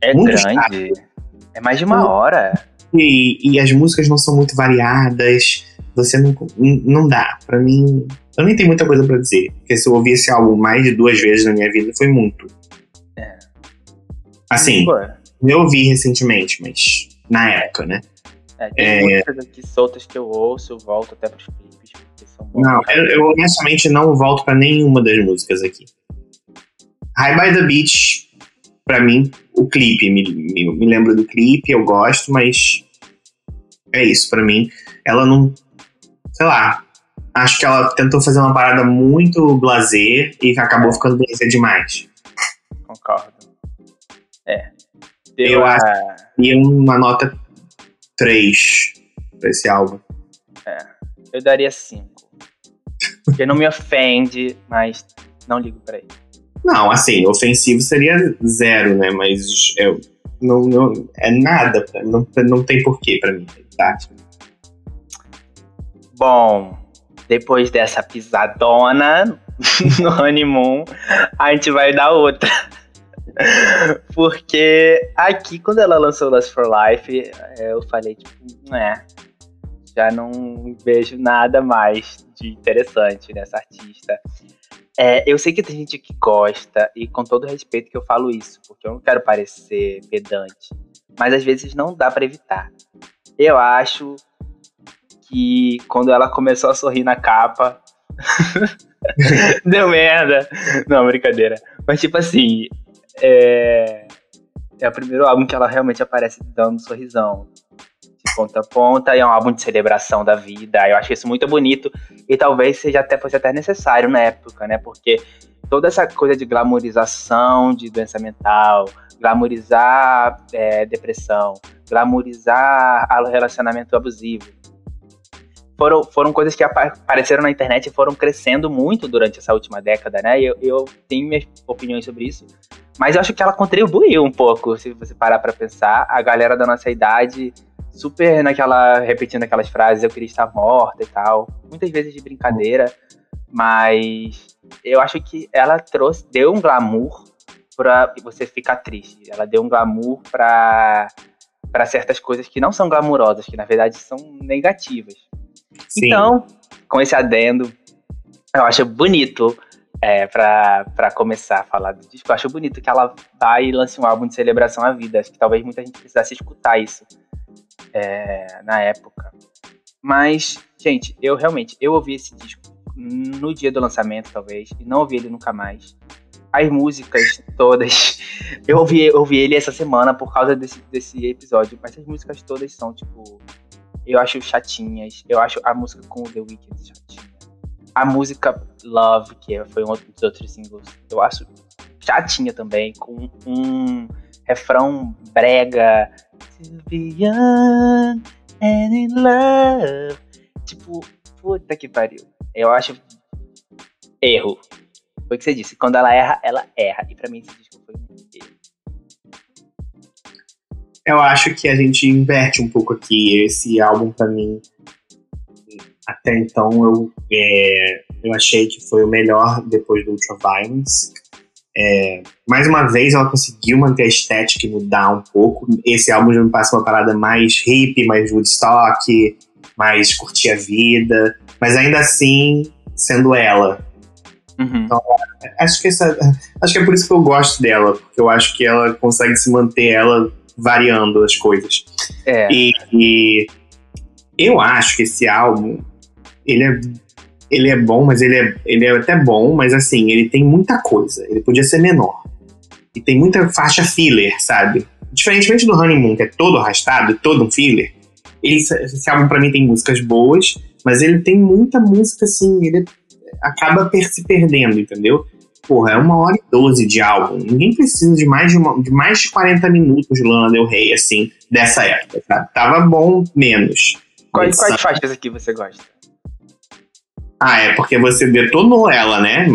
É muito grande. Chato. É mais de uma hora. E, e as músicas não são muito variadas. Você não, não dá. Para mim, eu nem tenho muita coisa para dizer, porque se eu ouvir esse álbum mais de duas vezes na minha vida, foi muito. É. Assim, eu ouvi recentemente, mas na época, né? É, tem é... músicas aqui soltas que eu ouço, eu volto até pros clipes, porque são Não, eu, eu honestamente não volto para nenhuma das músicas aqui. High by the Beach, para mim, o clipe, me, me, me lembra do clipe, eu gosto, mas é isso, para mim. Ela não. Sei lá, acho que ela tentou fazer uma parada muito blazer e acabou ficando blazer demais. Concordo. É. Deu eu a... acho que uma nota 3 pra esse álbum. É. Eu daria 5. Porque não me ofende, mas não ligo pra ele. Não, assim, ofensivo seria zero, né? Mas eu, não, não, é nada, não, não tem porquê pra mim, tá? Bom, depois dessa pisadona no honeymoon, a gente vai dar outra. Porque aqui, quando ela lançou Lust for Life, eu falei, tipo, é, já não vejo nada mais de interessante nessa artista. É, eu sei que tem gente que gosta, e com todo respeito que eu falo isso, porque eu não quero parecer pedante, mas às vezes não dá para evitar. Eu acho que quando ela começou a sorrir na capa. deu merda. Não, brincadeira. Mas, tipo assim. É, é o primeiro álbum que ela realmente aparece dando um sorrisão. ponta a ponta, e é um álbum de celebração da vida. Eu acho isso muito bonito e talvez seja até fosse até necessário na época, né? Porque toda essa coisa de glamorização de doença mental, glamorizar é, depressão, glamorizar relacionamento abusivo, foram, foram coisas que apareceram na internet e foram crescendo muito durante essa última década, né? Eu, eu tenho minhas opiniões sobre isso, mas eu acho que ela contribuiu um pouco, se você parar para pensar. A galera da nossa idade, super naquela. repetindo aquelas frases, eu queria estar morta e tal. Muitas vezes de brincadeira, mas eu acho que ela trouxe, deu um glamour pra você ficar triste. Ela deu um glamour pra, pra certas coisas que não são glamourosas, que na verdade são negativas. Sim. Então, com esse adendo, eu acho bonito é, para começar a falar do disco, eu acho bonito que ela vai e lance um álbum de celebração à vida. Acho que talvez muita gente precisasse escutar isso é, na época. Mas, gente, eu realmente, eu ouvi esse disco no dia do lançamento, talvez, e não ouvi ele nunca mais. As músicas todas, eu ouvi, eu ouvi ele essa semana por causa desse, desse episódio, mas as músicas todas são, tipo, eu acho chatinhas. Eu acho a música com o The Weeknd chatinha. A música Love, que foi um dos outros singles, eu acho chatinha também, com um refrão brega. To be young and in love. Tipo, puta que pariu. Eu acho erro. Foi o que você disse. Quando ela erra, ela erra. E pra mim esse disco foi um erro. Eu acho que a gente inverte um pouco aqui. Esse álbum, para mim, até então, eu, é, eu achei que foi o melhor depois do Ultraviolence. É, mais uma vez, ela conseguiu manter a estética e mudar um pouco. Esse álbum já me passa uma parada mais hip, mais Woodstock, mais curtir a vida, mas ainda assim sendo ela. Uhum. Então, acho que essa, acho que é por isso que eu gosto dela, porque eu acho que ela consegue se manter ela variando as coisas. É. E, e, eu acho que esse álbum, ele é, ele é bom, mas ele é, ele é até bom, mas assim, ele tem muita coisa. Ele podia ser menor. E tem muita faixa filler, sabe? Diferentemente do Honeymoon, que é todo arrastado, todo um filler, ele, esse álbum para mim tem músicas boas, mas ele tem muita música assim, ele acaba se perdendo, entendeu? Porra, é uma hora e doze de álbum. Ninguém precisa de mais de, uma, de mais de 40 minutos de Lana Del Rey, assim, dessa época, tá? Tava bom menos. Quais, quais faixas aqui você gosta? Ah, é porque você detonou ela, né?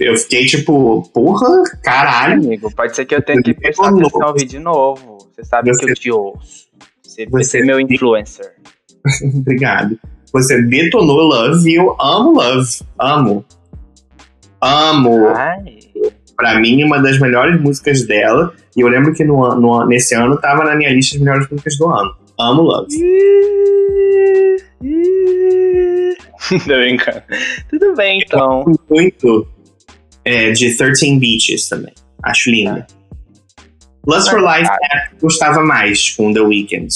Eu fiquei tipo, porra, caralho. Amigo, pode ser que eu tenha que prestar atenção ao vídeo de novo. Você sabe você, que eu te ouço. Você, você é meu influencer. Obrigado. Você detonou Love e eu amo Love. Amo. Amo. Ai. Pra mim, uma das melhores músicas dela. E eu lembro que no, no, nesse ano tava na minha lista de melhores músicas do ano. Amo Love. Tudo bem, cara. Tudo bem, então. Muito é, de 13 Beaches também. Acho linda. Ah. Lust for Life é, gostava mais com The Weeknd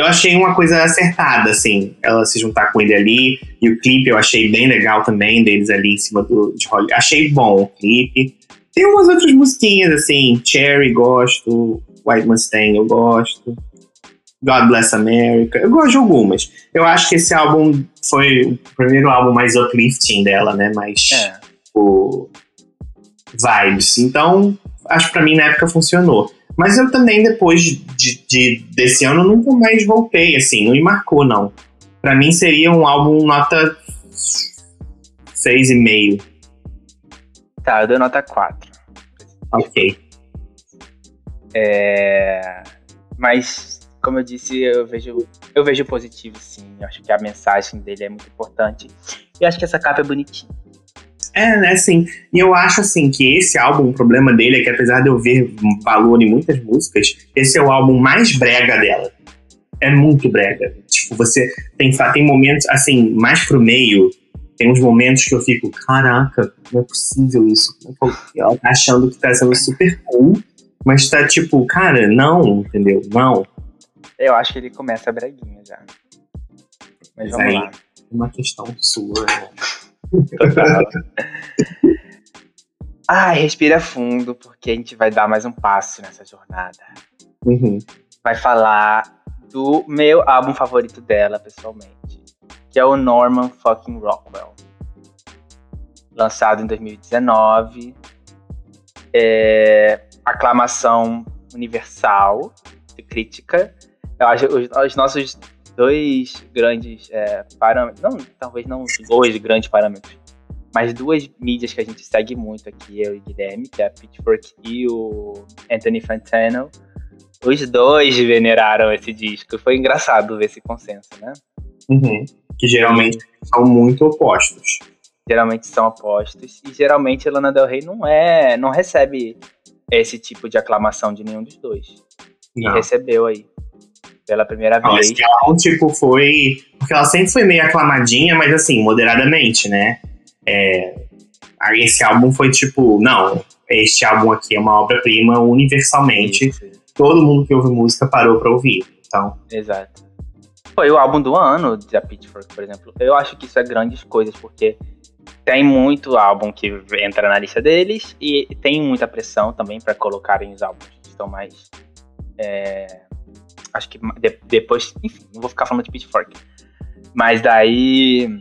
eu achei uma coisa acertada, assim, ela se juntar com ele ali. E o clipe eu achei bem legal também, deles ali em cima do, de Hollywood. Achei bom o clipe. Tem umas outras musiquinhas, assim, Cherry, gosto. White Mustang, eu gosto. God Bless America. Eu gosto de algumas. Eu acho que esse álbum foi o primeiro álbum mais uplifting dela, né? Mais é. o vibes. Então, acho que pra mim na época funcionou. Mas eu também, depois de, de, desse ano, nunca mais voltei, assim, não me marcou, não. Pra mim seria um álbum nota 6,5. Tá, eu dou nota 4. Ok. É... Mas, como eu disse, eu vejo, eu vejo positivo, sim. Eu acho que a mensagem dele é muito importante. E acho que essa capa é bonitinha. É, né, assim, e eu acho, assim, que esse álbum, o problema dele é que apesar de eu ver valor em muitas músicas, esse é o álbum mais brega dela. É muito brega. Tipo, você tem, tem momentos, assim, mais pro meio, tem uns momentos que eu fico, caraca, não é possível isso. Ela tá achando que tá sendo super cool, mas tá tipo, cara, não, entendeu? Não. Eu acho que ele começa breguinha já. Mas, mas vamos aí, lá. Uma questão sua, né? Ai, respira fundo, porque a gente vai dar mais um passo nessa jornada. Uhum. Vai falar do meu álbum favorito dela, pessoalmente, que é o Norman fucking Rockwell. Lançado em 2019. É, aclamação universal de crítica. Eu acho os, os nossos dois grandes é, parâmetros, não, talvez não dois grandes parâmetros, mas duas mídias que a gente segue muito aqui, eu e o Guilherme, que é a Pitchfork e o Anthony Fantano, os dois veneraram esse disco. Foi engraçado ver esse consenso, né? Uhum. Que geralmente são muito opostos. Geralmente são opostos. E geralmente a Lana Del Rey não é. não recebe esse tipo de aclamação de nenhum dos dois. Não. E recebeu aí. Pela primeira não, vez. Acho que ela, tipo, foi. Porque ela sempre foi meio aclamadinha, mas assim, moderadamente, né? É, esse álbum foi tipo, não, este álbum aqui é uma obra-prima universalmente. Isso. Todo mundo que ouve música parou pra ouvir. Então. Exato. Foi o álbum do ano da Pitchfork, por exemplo. Eu acho que isso é grandes coisas, porque tem muito álbum que entra na lista deles e tem muita pressão também para colocarem os álbuns que estão mais. É, acho que de, depois. Enfim, não vou ficar falando de Pitchfork. Mas daí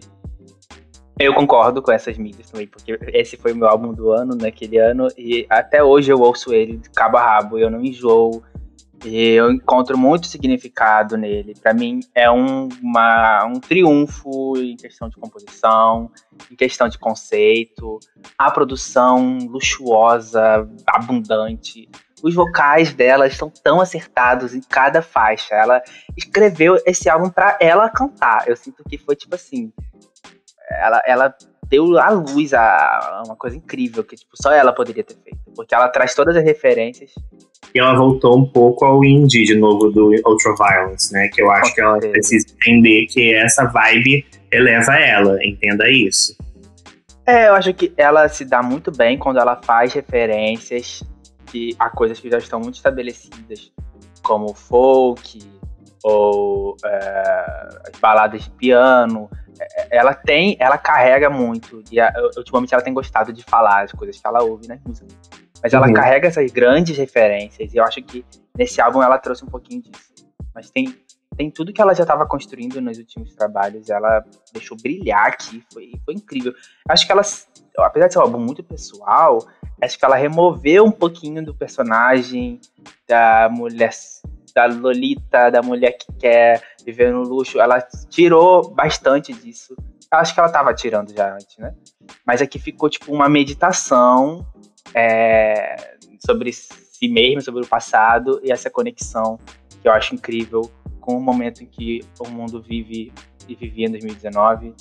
eu concordo com essas mídias também, porque esse foi o meu álbum do ano, naquele ano, e até hoje eu ouço ele de cabo a rabo, eu não enjoo, e eu encontro muito significado nele. Para mim é um, uma, um triunfo em questão de composição, em questão de conceito, a produção luxuosa, abundante. Os vocais dela estão tão acertados em cada faixa. Ela escreveu esse álbum para ela cantar. Eu sinto que foi tipo assim, ela, ela deu à luz a, uma coisa incrível que tipo, só ela poderia ter feito. Porque ela traz todas as referências. E ela voltou um pouco ao indie de novo do Ultraviolence, né? Que eu acho que ela precisa entender que essa vibe eleva ela, entenda isso. É, eu acho que ela se dá muito bem quando ela faz referências que, a coisas que já estão muito estabelecidas, como folk, ou é, as baladas de piano, ela tem, ela carrega muito. E a, ultimamente ela tem gostado de falar as coisas que ela ouve na né, música. Mas ela uhum. carrega essas grandes referências. E eu acho que nesse álbum ela trouxe um pouquinho disso. Mas tem, tem tudo que ela já estava construindo nos últimos trabalhos. Ela deixou brilhar aqui. Foi, foi incrível. Acho que ela, apesar de ser um álbum muito pessoal, acho que ela removeu um pouquinho do personagem da mulher da Lolita, da mulher que quer viver no luxo, ela tirou bastante disso. Acho que ela estava tirando já antes, né? Mas aqui ficou tipo uma meditação é, sobre si mesmo, sobre o passado e essa conexão que eu acho incrível com o momento em que o mundo vive e vivia em 2019.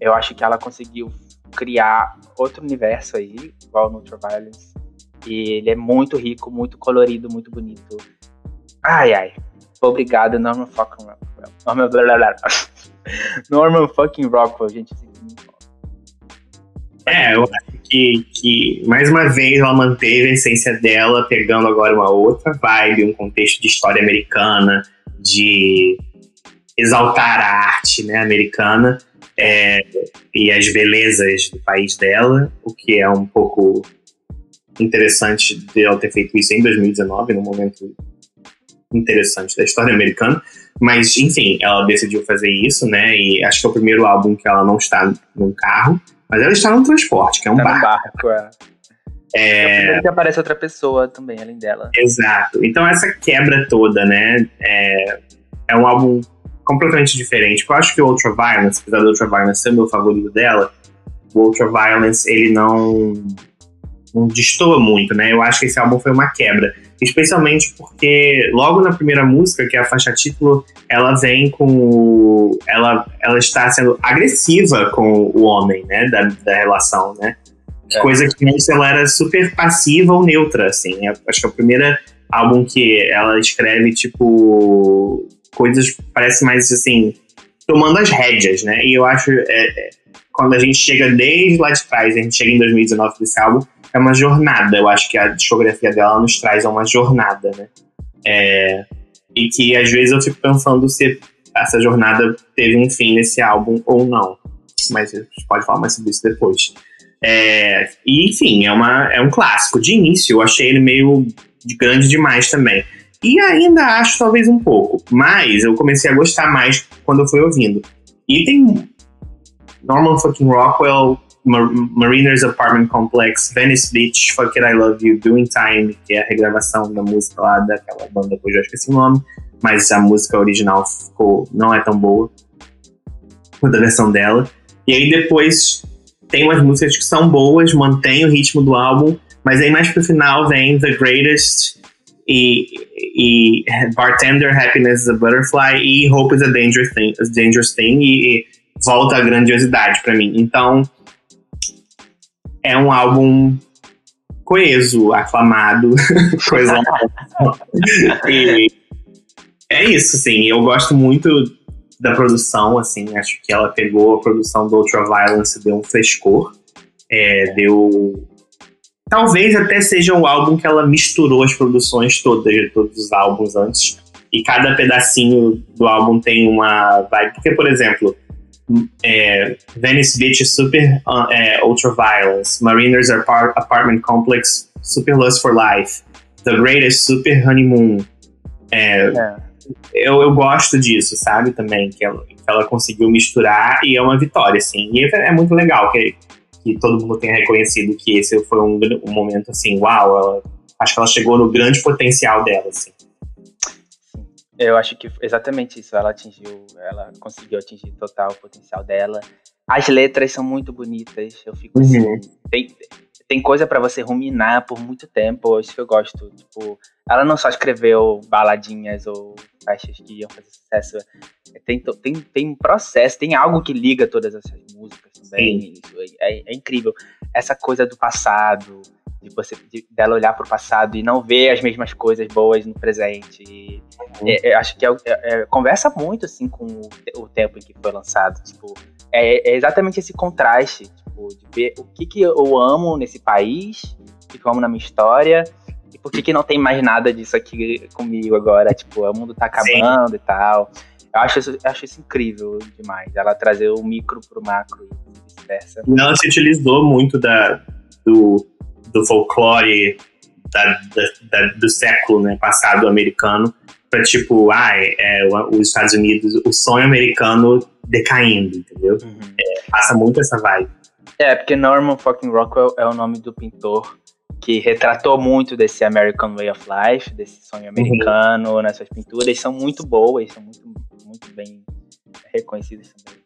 Eu acho que ela conseguiu criar outro universo aí, igual no Ultraviolence. E ele é muito rico, muito colorido, muito bonito. Ai, ai. Obrigado, Norman fucking Rockwell. Norman, blá, blá, blá. Norman fucking Rockwell, gente. É, eu acho que, que, mais uma vez, ela manteve a essência dela, pegando agora uma outra vibe, um contexto de história americana, de exaltar a arte né, americana é, e as belezas do país dela, o que é um pouco interessante de ela ter feito isso em 2019, num momento interessante da história americana. Mas, enfim, ela decidiu fazer isso, né? E acho que é o primeiro álbum que ela não está num carro, mas ela está num transporte, que é um tá barco. barco é. É... é que aparece outra pessoa também, além dela. Exato. Então essa quebra toda, né? É, é um álbum completamente diferente. Eu acho que o Ultraviolence, apesar do Ultraviolence ser o meu favorito dela, o Ultraviolence, ele não, não destoa muito, né? Eu acho que esse álbum foi uma quebra especialmente porque logo na primeira música, que é a faixa título, ela vem com o, ela ela está sendo agressiva com o homem, né, da, da relação, né? É. Coisa que antes ela era super passiva ou neutra, assim. Acho que é o primeiro álbum que ela escreve tipo coisas parece mais assim tomando as rédeas, né? E eu acho é, é, quando a gente chega desde lá de trás, a gente chega em 2019 desse álbum, é uma jornada. Eu acho que a discografia dela nos traz uma jornada, né? É, e que às vezes eu fico pensando se essa jornada teve um fim nesse álbum ou não. Mas a gente pode falar mais sobre isso depois. É, e enfim, é, uma, é um clássico. De início, eu achei ele meio grande demais também. E ainda acho talvez um pouco, mas eu comecei a gostar mais quando eu fui ouvindo. E tem Norman fucking Rockwell, Mar Mariners Apartment Complex, Venice Beach, Fuck It I Love You, Doing Time, que é a regravação da música lá daquela banda que eu já esqueci o nome, mas a música original ficou, não é tão boa quanto a versão dela. E aí depois tem umas músicas que são boas, mantém o ritmo do álbum, mas aí mais pro final vem The Greatest e, e Bartender, Happiness is a Butterfly e Hope is a Dangerous Thing, a dangerous thing e, e volta a grandiosidade para mim. Então é um álbum coeso, aclamado, coisa. e é isso, sim. Eu gosto muito da produção, assim, acho que ela pegou a produção do Ultraviolence e deu um frescor. É, deu. Talvez até seja um álbum que ela misturou as produções todas, de todos os álbuns antes. E cada pedacinho do álbum tem uma vibe. Porque, por exemplo, é, Venice Beach Super uh, é, Ultraviolence, Mariners Apartment Complex Super Lust for Life, The Greatest Super Honeymoon. É, é eu, eu gosto disso, sabe? Também, que ela, que ela conseguiu misturar e é uma vitória, assim. E é, é muito legal que, que todo mundo tenha reconhecido que esse foi um, um momento, assim, uau, ela, acho que ela chegou no grande potencial dela, assim. Eu acho que exatamente isso. Ela atingiu, ela conseguiu atingir total o potencial dela. As letras são muito bonitas. Eu fico assim, uhum. assim. Tem, tem coisa para você ruminar por muito tempo. Isso que eu gosto. Tipo, ela não só escreveu baladinhas ou faixas que iam fazer sucesso. Tem, tem, tem um processo, tem algo que liga todas essas músicas também. É, é, incrível. Essa coisa do passado, de você de, dela olhar para o passado e não ver as mesmas coisas boas no presente. Uhum. É, é, acho que é, é, conversa muito assim com o, o, tempo em que foi lançado. Tipo, é, é exatamente esse contraste tipo, de ver o que, que eu amo nesse país, o que, que eu amo na minha história e por que, que não tem mais nada disso aqui comigo agora? Tipo, o mundo tá acabando Sim. e tal. Eu acho, isso, eu acho isso incrível demais. Ela trazer o micro pro macro e vice-versa. Ela se utilizou muito da, do, do folclore da, da, do século né, passado americano para tipo, ah, é, os Estados Unidos, o sonho americano decaindo, entendeu? Uhum. É, passa muito essa vibe. É, porque Norman fucking Rockwell é o nome do pintor que retratou muito desse American Way of Life, desse sonho americano uhum. nessas pinturas. São muito boas, são muito, muito bem reconhecidas também.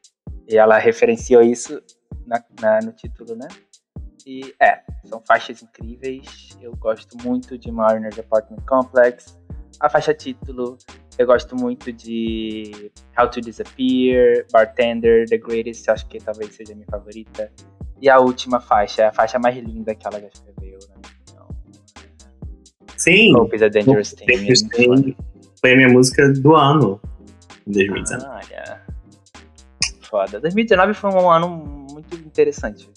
E ela referenciou isso na, na, no título, né? E é, são faixas incríveis. Eu gosto muito de Mariner's Apartment Complex. A faixa título, eu gosto muito de How to Disappear, Bartender, The Greatest, acho que talvez seja a minha favorita. E a última faixa, é a faixa mais linda que ela já escreveu, né? Então, Sim. Hope is a Dangerous Thing. Dangerous Thing foi a minha música do ano, em 2019. Ah, yeah. Foda. 2019 foi um ano muito interessante.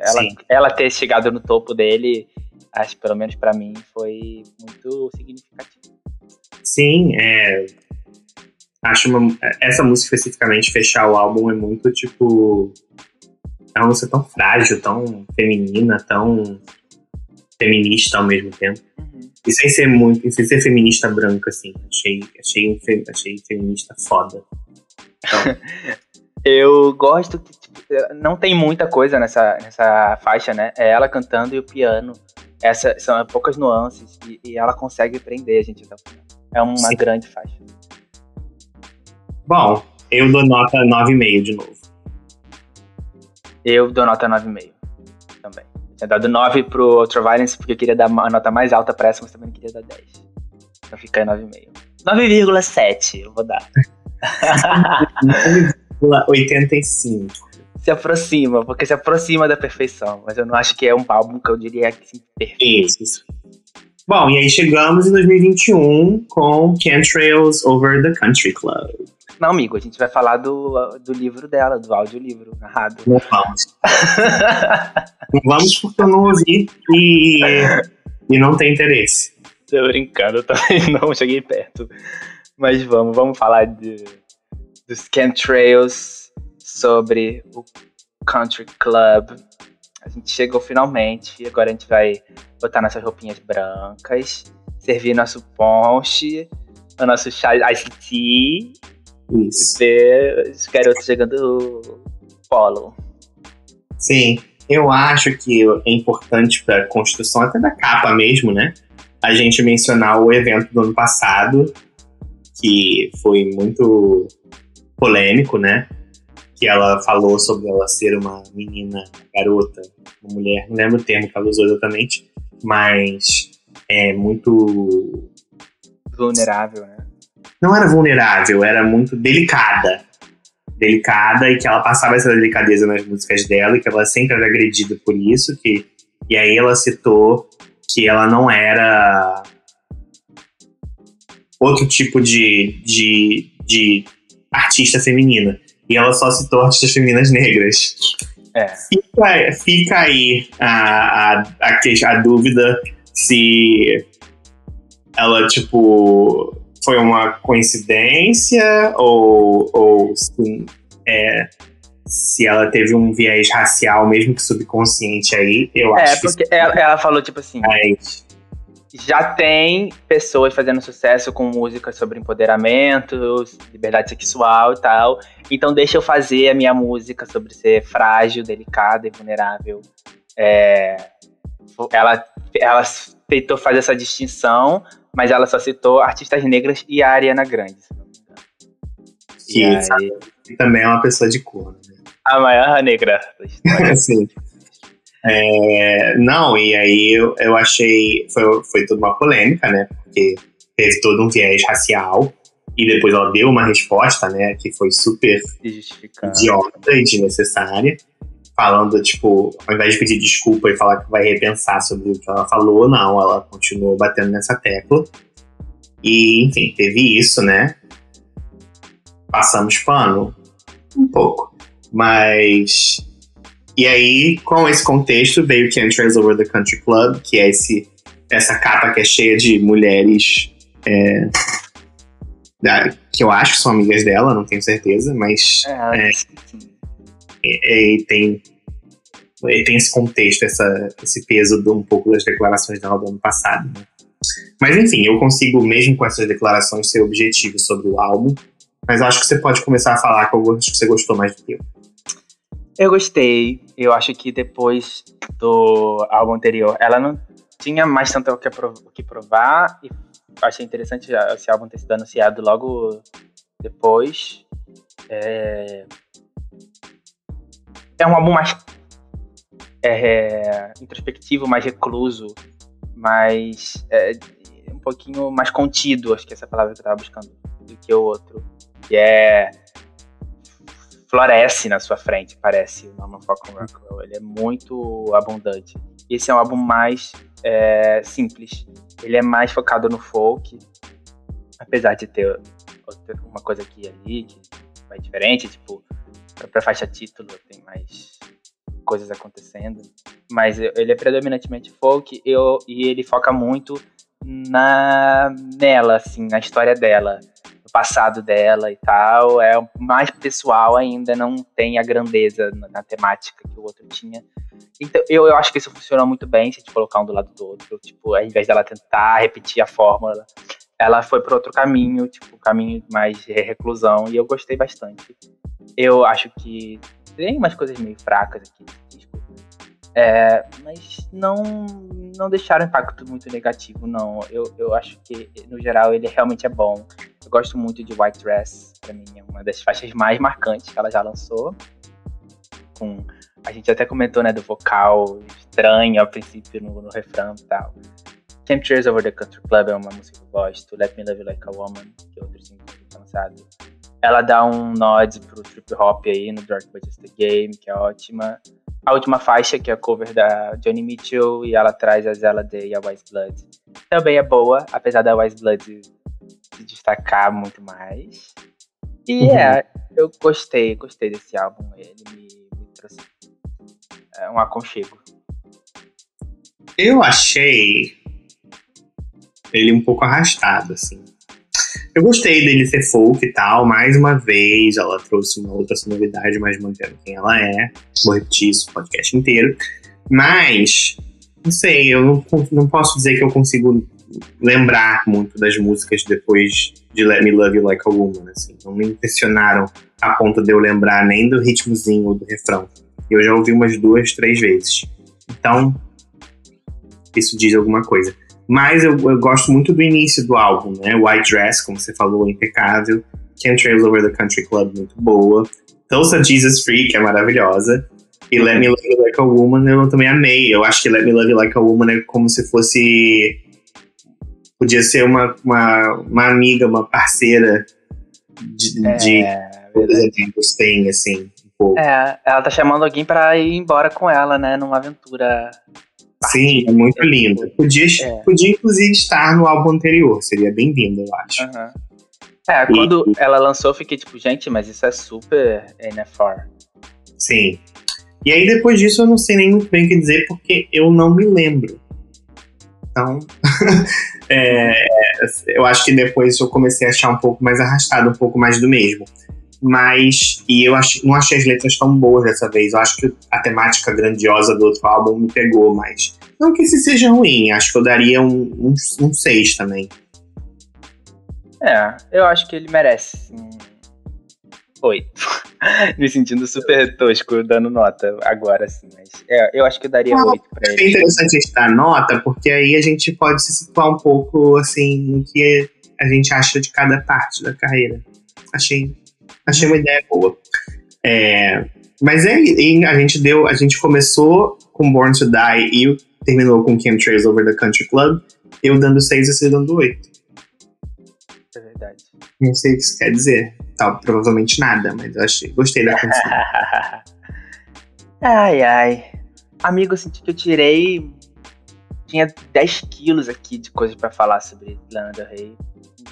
Ela, ela ter chegado no topo dele, acho pelo menos para mim, foi muito significativo. Sim, é. Acho uma, essa música especificamente, fechar o álbum, é muito tipo. É uma música tão frágil, tão feminina, tão feminista ao mesmo tempo. Uhum. E sem ser muito, sem ser feminista branca, assim. Achei, achei, achei feminista foda. Então. Eu gosto que tipo, não tem muita coisa nessa, nessa faixa, né? É ela cantando e o piano. Essa, são poucas nuances e, e ela consegue prender a gente até o final. É uma Sim. grande faixa. Bom, eu dou nota 9,5 de novo. Eu dou nota 9,5 também. Eu tinha dado 9 pro Ultraviolence porque eu queria dar a nota mais alta pra essa, mas também não queria dar 10. Então fica em 9,5. 9,7 eu vou dar. 85. Se aproxima, porque se aproxima da perfeição. Mas eu não acho que é um álbum que eu diria que assim, perfeito. Isso. Bom, e aí chegamos em 2021 com Trails Over the Country Club. Não, amigo, a gente vai falar do, do livro dela, do audiolivro narrado. Não vamos. não vamos porque eu não ouvi e, e não tem interesse. Tô brincando, eu também não cheguei perto. Mas vamos, vamos falar de, dos Trails sobre o Country Club. A gente chegou finalmente, e agora a gente vai botar nossas roupinhas brancas servir nosso ponche, o nosso chá ICT, Isso. ver os garotos jogando polo. Sim, eu acho que é importante para a construção até da capa mesmo, né? A gente mencionar o evento do ano passado, que foi muito polêmico, né? Que ela falou sobre ela ser uma menina, garota, uma mulher, não lembro o termo que ela usou exatamente, mas é muito. Vulnerável, né? Não era vulnerável, era muito delicada. Delicada e que ela passava essa delicadeza nas músicas dela e que ela sempre era agredida por isso. Que, e aí ela citou que ela não era outro tipo de, de, de artista feminina. E ela só citou artistas femininas negras. É. Fica, fica aí a, a, a, a dúvida se ela, tipo, foi uma coincidência ou, ou se, é, se ela teve um viés racial, mesmo que subconsciente aí. Eu É, acho que porque ela, ela falou, tipo assim, mas, já tem pessoas fazendo sucesso com músicas sobre empoderamento, liberdade sexual e tal. Então deixa eu fazer a minha música sobre ser frágil, delicada e vulnerável. É, ela, ela tentou fazer essa distinção, mas ela só citou artistas negras e a Ariana Grande. engano. E que aí, que também é uma pessoa de cor. Né? a maior negra da história. Sim. É, não, e aí eu, eu achei. Foi, foi toda uma polêmica, né? Porque teve todo um viés racial. E depois ela deu uma resposta, né? Que foi super idiota e desnecessária. Falando, tipo, ao invés de pedir desculpa e falar que vai repensar sobre o que ela falou, não, ela continuou batendo nessa tecla. E, enfim, teve isso, né? Passamos pano? Um pouco. Mas. E aí, com esse contexto, veio Chemtrails Over the Country Club, que é esse, essa capa que é cheia de mulheres. é, da- que eu acho que são amigas dela, não tenho certeza, mas É, e, e tem e tem esse contexto, essa, esse peso de um pouco das declarações dela do ano passado. né? Mas enfim, eu consigo, mesmo com essas declarações, ser objetivo sobre o álbum. Mas acho que você pode começar a falar que eu acho que você gostou mais do que eu. Eu gostei. Eu acho que depois do álbum anterior, ela não tinha mais tanto o que, provar. E achei interessante esse álbum ter sido anunciado logo depois. É, é um álbum mais é, introspectivo, mais recluso, mais é, um pouquinho mais contido, acho que essa é palavra que eu tava buscando, do que o outro. Que é floresce na sua frente, parece o Norman Falcon Rockwell. Ele é muito abundante. Esse é um álbum mais é, simples. Ele é mais focado no folk, apesar de ter uma coisa aqui e ali que vai diferente, tipo, pra faixa título tem mais coisas acontecendo. Mas ele é predominantemente folk eu, e ele foca muito na nela, assim, na história dela no passado dela e tal. É mais pessoal ainda, não tem a grandeza na, na temática que o outro tinha. Então, eu, eu acho que isso funciona muito bem se a gente colocar um do lado do outro. Tipo, ao invés dela tentar repetir a fórmula, ela foi para outro caminho, tipo, caminho mais de reclusão, e eu gostei bastante. Eu acho que tem umas coisas meio fracas aqui. É, mas não, não deixaram impacto muito negativo, não. Eu, eu acho que, no geral, ele realmente é bom. Eu gosto muito de White Dress, pra mim é uma das faixas mais marcantes que ela já lançou. Com, a gente até comentou, né, do vocal estranho a princípio no, no refrão e tal. Chemtrails Over the Country Club é uma música que eu gosto. Let Me Love You Like a Woman, que é outro single que lançado. Ela dá um nod pro trip hop aí no Dark But Just a Game, que é ótima. A última faixa, que é a cover da Johnny Mitchell, e ela traz a Zella Day e a Wise Blood. Também é boa, apesar da Wise Blood se destacar muito mais. E Uhum. é, eu gostei, gostei desse álbum. Ele me, me trouxe é, um aconchego. Eu achei ele um pouco arrastado, assim. Eu gostei dele ser folk e tal, mais uma vez ela trouxe uma outra sonoridade, mas mantendo quem ela é. Vou repetir isso o podcast inteiro. Mas não sei, eu não, não posso dizer que eu consigo lembrar muito das músicas depois de Let Me Love You Like a Woman, assim. Não me impressionaram a ponto de eu lembrar nem do ritmozinho ou do refrão. Eu já ouvi umas duas, três vezes. Então, isso diz alguma coisa. Mas eu, eu gosto muito do início do álbum, né? White Dress, como você falou, impecável. Can't Trails Over the Country Club, muito boa. Tulsa Jesus Free, que é maravilhosa. E Let Me Love You Like a Woman eu também amei. Eu acho que Let Me Love You Like a Woman é como se fosse. Podia ser uma, uma, uma amiga, uma parceira de, é, de exemplos tem, assim. Um pouco. É, ela tá chamando alguém para ir embora com ela, né? Numa aventura. Sim, é muito lindo. Podia, é. podia, inclusive, estar no álbum anterior. Seria bem-vindo, eu acho. Uhum. É, quando e, ela lançou, eu fiquei tipo, gente, mas isso é super NFR. Sim. E aí depois disso eu não sei nem muito bem o que dizer, porque eu não me lembro. Então, é, eu acho que depois eu comecei a achar um pouco mais arrastado, um pouco mais do mesmo. Mas, e eu ach, não achei as letras tão boas dessa vez. Eu acho que a temática grandiosa do outro álbum me pegou mais. Não que esse seja ruim, acho que eu daria um 6 um, um seis também. É, eu acho que ele merece oito. Me sentindo super tosco dando nota agora, assim, mas é, eu acho que eu daria oito pra ele. É interessante a gente dar nota, porque aí a gente pode se situar um pouco, assim, no que a gente acha de cada parte da carreira. Achei, achei uma ideia boa. É, mas é, a gente deu, a gente começou com Born to Die e terminou com Trails Over the Country Club, eu dando seis e você dando oito. É verdade. Não sei o que isso quer dizer. Tá, provavelmente nada, mas eu achei, gostei da canção. ai, ai. Amigo, eu senti que eu tirei. Tinha 10 quilos aqui de coisas pra falar sobre Lana Del Rey.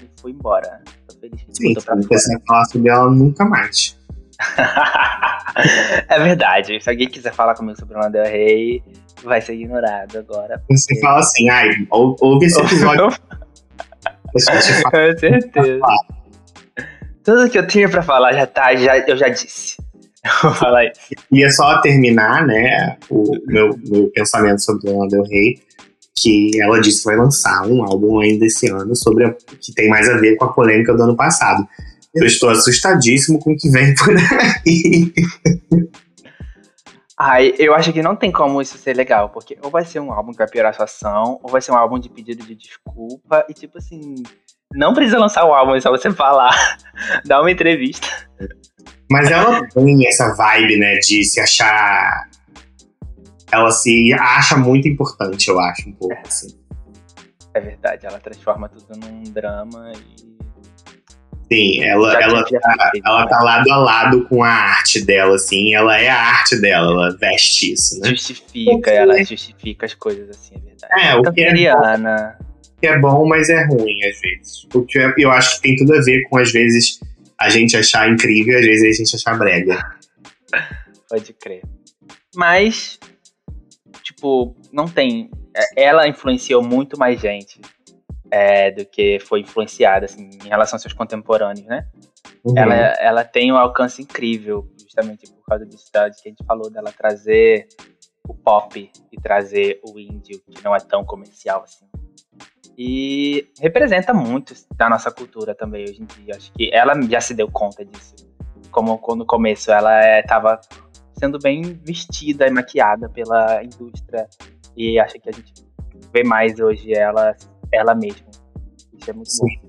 E fui embora. Feliz que Sim, pra precisa falar sobre ela nunca mais. é verdade. Se alguém quiser falar comigo sobre Lana Del Rey, vai ser ignorado agora. Porque... Você fala assim, ai, ouve esse episódio. Com certeza. Tudo que eu tinha para falar já tá, já, eu já disse. Eu vou falar isso. E é só terminar, né, o meu, meu pensamento sobre Lana Del Rey, que ela disse que vai lançar um álbum ainda esse ano sobre a, que tem mais a ver com a polêmica do ano passado. Eu estou assustadíssimo com o que vem por aí. Ai, eu acho que não tem como isso ser legal, porque ou vai ser um álbum que vai piorar a situação, ou vai ser um álbum de pedido de desculpa, e tipo assim, não precisa lançar o álbum, é só você falar, dar uma entrevista. Mas ela tem essa vibe, né, de se achar. Ela se acha muito importante, eu acho, um pouco, é. assim. É verdade, ela transforma tudo num drama e. Sim, ela, ela, tá, ela tá lado a lado com a arte dela, assim, ela é a arte dela, ela veste isso, né? Justifica, ela justifica as coisas, assim, é verdade. É, o que é que é bom, mas é ruim às vezes. Porque eu acho que tem tudo a ver com, às vezes, a gente achar incrível e às vezes a gente achar brega. Pode crer. Mas, tipo, não tem. É, ela influenciou muito mais gente é, do que foi influenciada, assim, em relação aos seus contemporâneos, né? Uhum. Ela, ela tem um alcance incrível, justamente por causa disso que a gente falou, dela trazer o pop e trazer o índio, que não é tão comercial assim. E representa muito da nossa cultura também hoje em dia. Acho que ela já se deu conta disso. Como no começo ela estava é, sendo bem vestida e maquiada pela indústria. E acho que a gente vê mais hoje ela, ela mesma. Isso é muito Sim.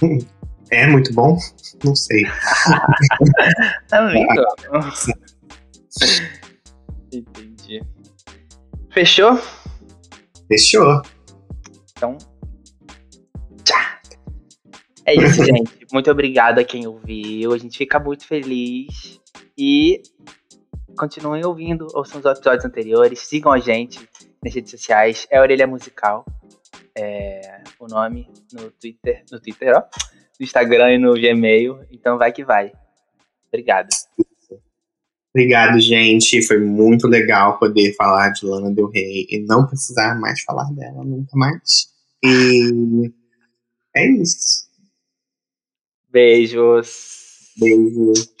bom. É muito bom? Não sei. Amigo. Entendi. Fechou? Fechou. Então, tchau. É isso, gente. Muito obrigado a quem ouviu. A gente fica muito feliz. E continuem ouvindo, ouçam os episódios anteriores, sigam a gente nas redes sociais. É Orelha Musical. É o nome no Twitter, no Twitter, ó, no Instagram e no Gmail. Então vai que vai. Obrigado. Obrigado, gente. Foi muito legal poder falar de Lana Del Rey e não precisar mais falar dela nunca mais. E é isso. Beijos. Beijos.